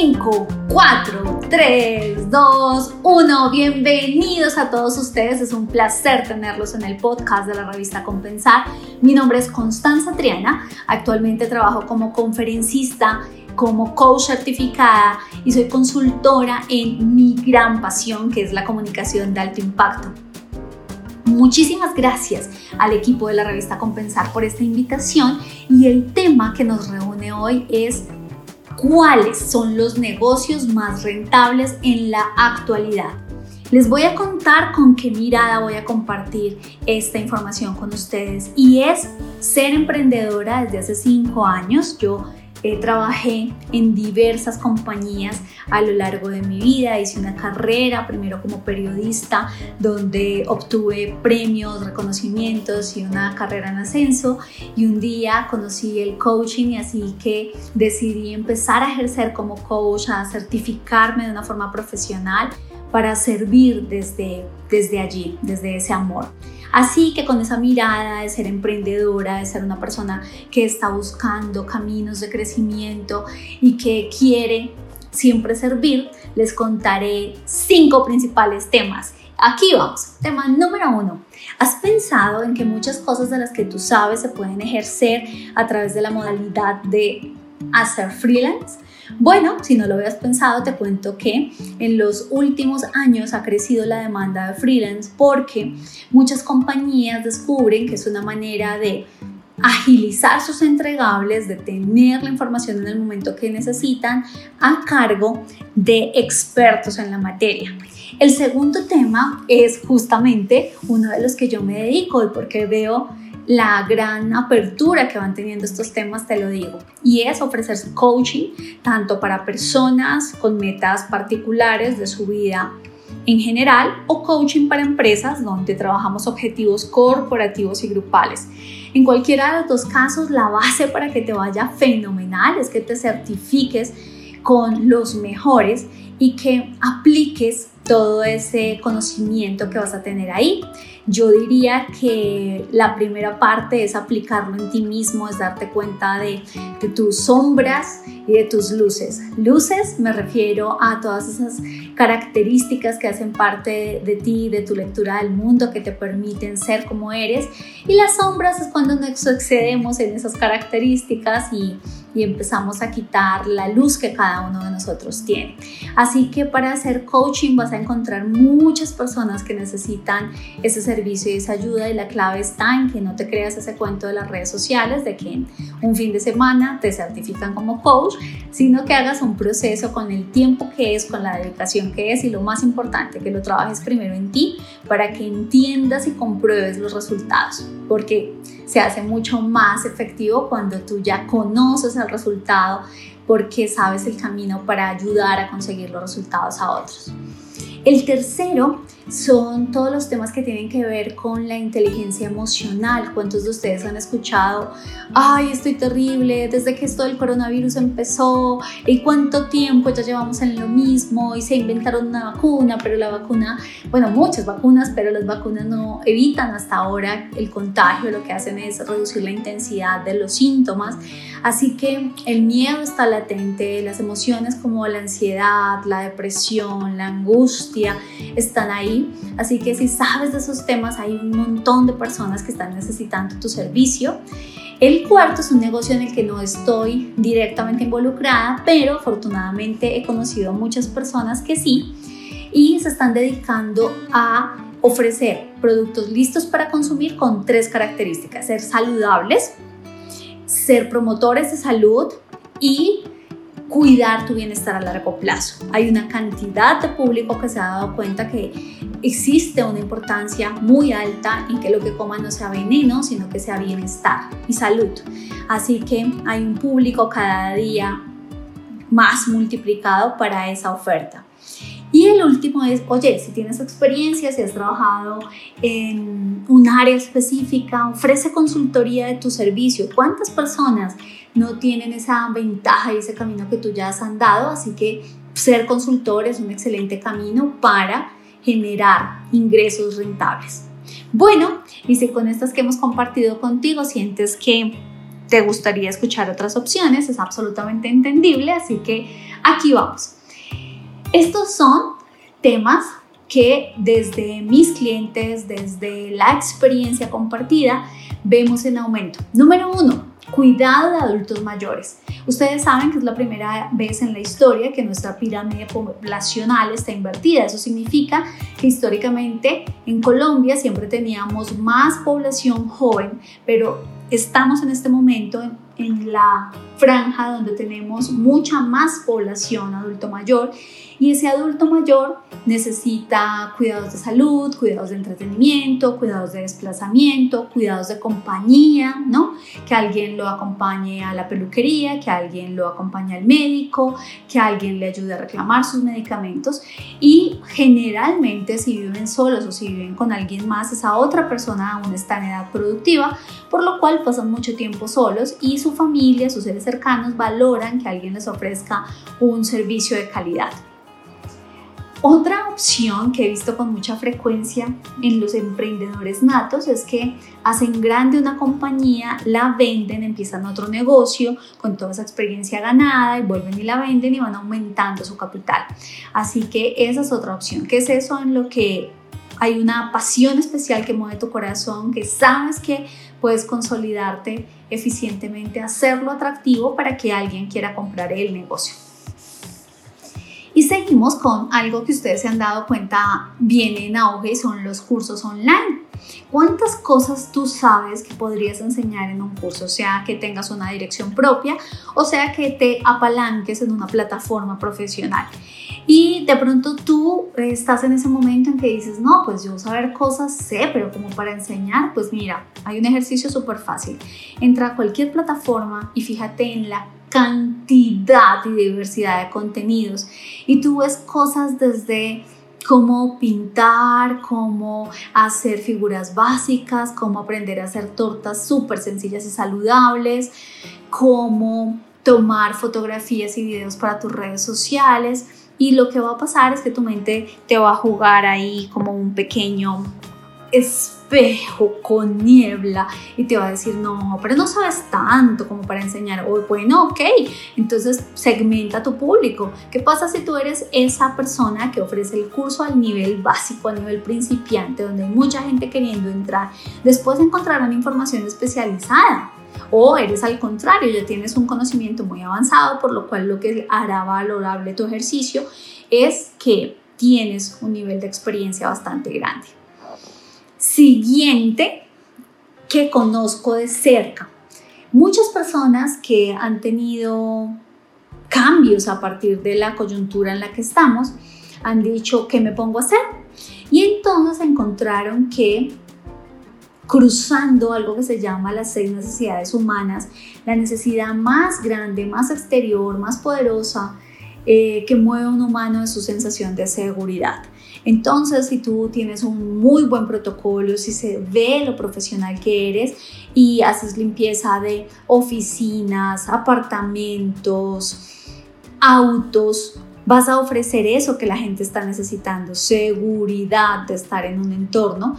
5, 4, 3, 2, 1. Bienvenidos a todos ustedes. Es un placer tenerlos en el podcast de la revista Compensar. Mi nombre es Constanza Triana. Actualmente trabajo como conferencista como coach certificada y soy consultora en mi gran pasión que es la comunicación de alto impacto. Muchísimas gracias al equipo de la revista Compensar por esta invitación y el tema que nos reúne hoy es cuáles son los negocios más rentables en la actualidad. Les voy a contar con qué mirada voy a compartir esta información con ustedes y es ser emprendedora desde hace cinco años. Yo eh, trabajé en diversas compañías a lo largo de mi vida, hice una carrera primero como periodista donde obtuve premios, reconocimientos y una carrera en ascenso y un día conocí el coaching y así que decidí empezar a ejercer como coach, a certificarme de una forma profesional para servir desde, desde allí, desde ese amor. Así que con esa mirada de ser emprendedora, de ser una persona que está buscando caminos de crecimiento y que quiere siempre servir, les contaré cinco principales temas. Aquí vamos. Tema número uno. ¿Has pensado en que muchas cosas de las que tú sabes se pueden ejercer a través de la modalidad de hacer freelance? Bueno, si no lo habías pensado, te cuento que en los últimos años ha crecido la demanda de freelance porque muchas compañías descubren que es una manera de agilizar sus entregables, de tener la información en el momento que necesitan a cargo de expertos en la materia. El segundo tema es justamente uno de los que yo me dedico y porque veo la gran apertura que van teniendo estos temas, te lo digo, y es ofrecer coaching tanto para personas con metas particulares de su vida en general o coaching para empresas donde trabajamos objetivos corporativos y grupales. En cualquiera de los dos casos, la base para que te vaya fenomenal es que te certifiques con los mejores y que apliques todo ese conocimiento que vas a tener ahí. Yo diría que la primera parte es aplicarlo en ti mismo, es darte cuenta de, tus sombras y de tus luces. Luces me refiero a todas esas características que hacen parte de, de ti, de tu lectura del mundo, que te permiten ser como eres. Y las sombras es cuando nos excedemos en esas características y y empezamos a quitar la luz que cada uno de nosotros tiene. Así que para hacer coaching vas a encontrar muchas personas que necesitan ese servicio y esa ayuda y la clave está en que no te creas ese cuento de las redes sociales de que un fin de semana te certifican como coach, sino que hagas un proceso con el tiempo que es, con la dedicación que es y lo más importante, que lo trabajes primero en ti para que entiendas y compruebes los resultados, porque se hace mucho más efectivo cuando tú ya conoces el resultado porque sabes el camino para ayudar a conseguir los resultados a otros. El tercero son todos los temas que tienen que ver con la inteligencia emocional. ¿Cuántos de ustedes han escuchado, ay, estoy terrible desde que esto del coronavirus empezó y cuánto tiempo ya llevamos en lo mismo y se inventaron una vacuna, pero la vacuna, bueno, muchas vacunas, pero las vacunas no evitan hasta ahora el contagio, lo que hacen es reducir la intensidad de los síntomas. Así que el miedo está latente, las emociones como la ansiedad, la depresión, la angustia están ahí Así que si sabes de esos temas, hay un montón de personas que están necesitando tu servicio. El cuarto es un negocio en el que no estoy directamente involucrada, pero afortunadamente he conocido muchas personas que sí y se están dedicando a ofrecer productos listos para consumir con tres características. Ser saludables, ser promotores de salud y cuidar tu bienestar a largo plazo. Hay una cantidad de público que se ha dado cuenta que existe una importancia muy alta en que lo que coman no sea veneno, sino que sea bienestar y salud. Así que hay un público cada día más multiplicado para esa oferta. Y el último es, oye, si tienes experiencia, si has trabajado en un área específica, ofrece consultoría de tu servicio. ¿Cuántas personas no tienen esa ventaja y ese camino que tú ya has andado? Así que ser consultor es un excelente camino para generar ingresos rentables. Bueno, y si con estas que hemos compartido contigo sientes que te gustaría escuchar otras opciones, es absolutamente entendible, así que aquí vamos. Estos son temas que desde mis clientes, desde la experiencia compartida, vemos en aumento. Número uno, cuidado de adultos mayores. Ustedes saben que es la primera vez en la historia que nuestra pirámide poblacional está invertida. Eso significa que históricamente en Colombia siempre teníamos más población joven, pero estamos en este momento en, en la franja donde tenemos mucha más población adulto mayor y ese adulto mayor necesita cuidados de salud, cuidados de entretenimiento, cuidados de desplazamiento, cuidados de compañía, ¿no? Que alguien lo acompañe a la peluquería, que alguien lo acompañe al médico, que alguien le ayude a reclamar sus medicamentos. Y generalmente si viven solos o si viven con alguien más, esa otra persona aún está en edad productiva, por lo cual pasan mucho tiempo solos y su familia, sus seres cercanos valoran que alguien les ofrezca un servicio de calidad. Otra opción que he visto con mucha frecuencia en los emprendedores natos es que hacen grande una compañía, la venden, empiezan otro negocio con toda esa experiencia ganada y vuelven y la venden y van aumentando su capital. Así que esa es otra opción. ¿Qué es eso en lo que hay una pasión especial que mueve tu corazón, que sabes que puedes consolidarte eficientemente, hacerlo atractivo para que alguien quiera comprar el negocio? Y seguimos con algo que ustedes se han dado cuenta viene en auge son los cursos online. ¿Cuántas cosas tú sabes que podrías enseñar en un curso? Sea que tengas una dirección propia o sea que te apalanques en una plataforma profesional. Y de pronto tú estás en ese momento en que dices, no, pues yo saber cosas sé, pero como para enseñar, pues mira, hay un ejercicio súper fácil. Entra a cualquier plataforma y fíjate en la cantidad y diversidad de contenidos y tú ves cosas desde cómo pintar, cómo hacer figuras básicas, cómo aprender a hacer tortas súper sencillas y saludables, cómo tomar fotografías y videos para tus redes sociales. Y lo que va a pasar es que tu mente te va a jugar ahí como un pequeño espejo con niebla y te va a decir, no, pero no sabes tanto como para enseñar. O bueno, ok, entonces segmenta tu público. ¿Qué pasa si tú eres esa persona que ofrece el curso al nivel básico, al nivel principiante, donde hay mucha gente queriendo entrar? Después encontrarán información especializada. O eres al contrario, ya tienes un conocimiento muy avanzado, por lo cual lo que hará valorable tu ejercicio es que tienes un nivel de experiencia bastante grande siguiente que conozco de cerca. Muchas personas que han tenido cambios a partir de la coyuntura en la que estamos han dicho, ¿qué me pongo a hacer? Y entonces encontraron que cruzando algo que se llama las seis necesidades humanas, la necesidad más grande, más exterior, más poderosa eh, que mueve a un humano es su sensación de seguridad. Entonces, si tú tienes un muy buen protocolo, si se ve lo profesional que eres y haces limpieza de oficinas, apartamentos, autos, vas a ofrecer eso que la gente está necesitando, seguridad de estar en un entorno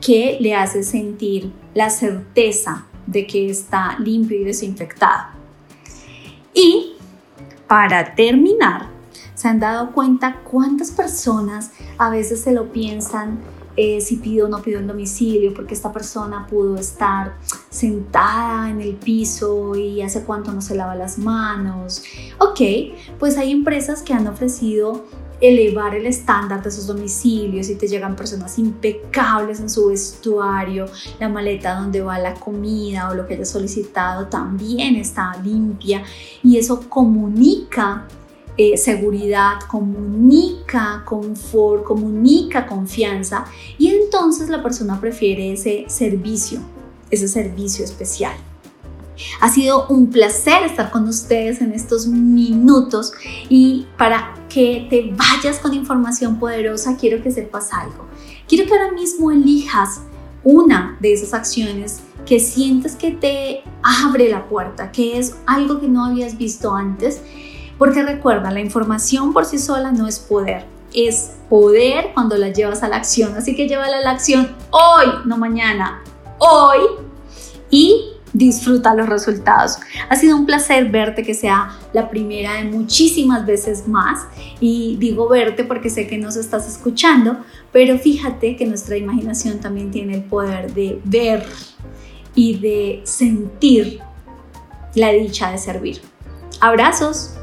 que le hace sentir la certeza de que está limpio y desinfectado. Y para terminar, ¿Se han dado cuenta cuántas personas a veces se lo piensan eh, si pido o no pido el domicilio, porque esta persona pudo estar sentada en el piso y hace cuánto no se lava las manos. Ok, pues hay empresas que han ofrecido elevar el estándar de sus domicilios y te llegan personas impecables en su vestuario, la maleta donde va la comida o lo que hayas solicitado también está limpia y eso comunica eh, seguridad, comunica confort, comunica confianza y entonces la persona prefiere ese servicio, ese servicio especial. Ha sido un placer estar con ustedes en estos minutos y para que te vayas con información poderosa quiero que sepas algo. Quiero que ahora mismo elijas una de esas acciones que sientes que te abre la puerta, que es algo que no habías visto antes porque recuerda, la información por sí sola no es poder, es poder cuando la llevas a la acción. Así que llévala a la acción hoy, no mañana, hoy. Y disfruta los resultados. Ha sido un placer verte que sea la primera de muchísimas veces más y digo verte porque sé que nos estás escuchando, pero fíjate que nuestra imaginación también tiene el poder de ver y de sentir la dicha de servir. Abrazos.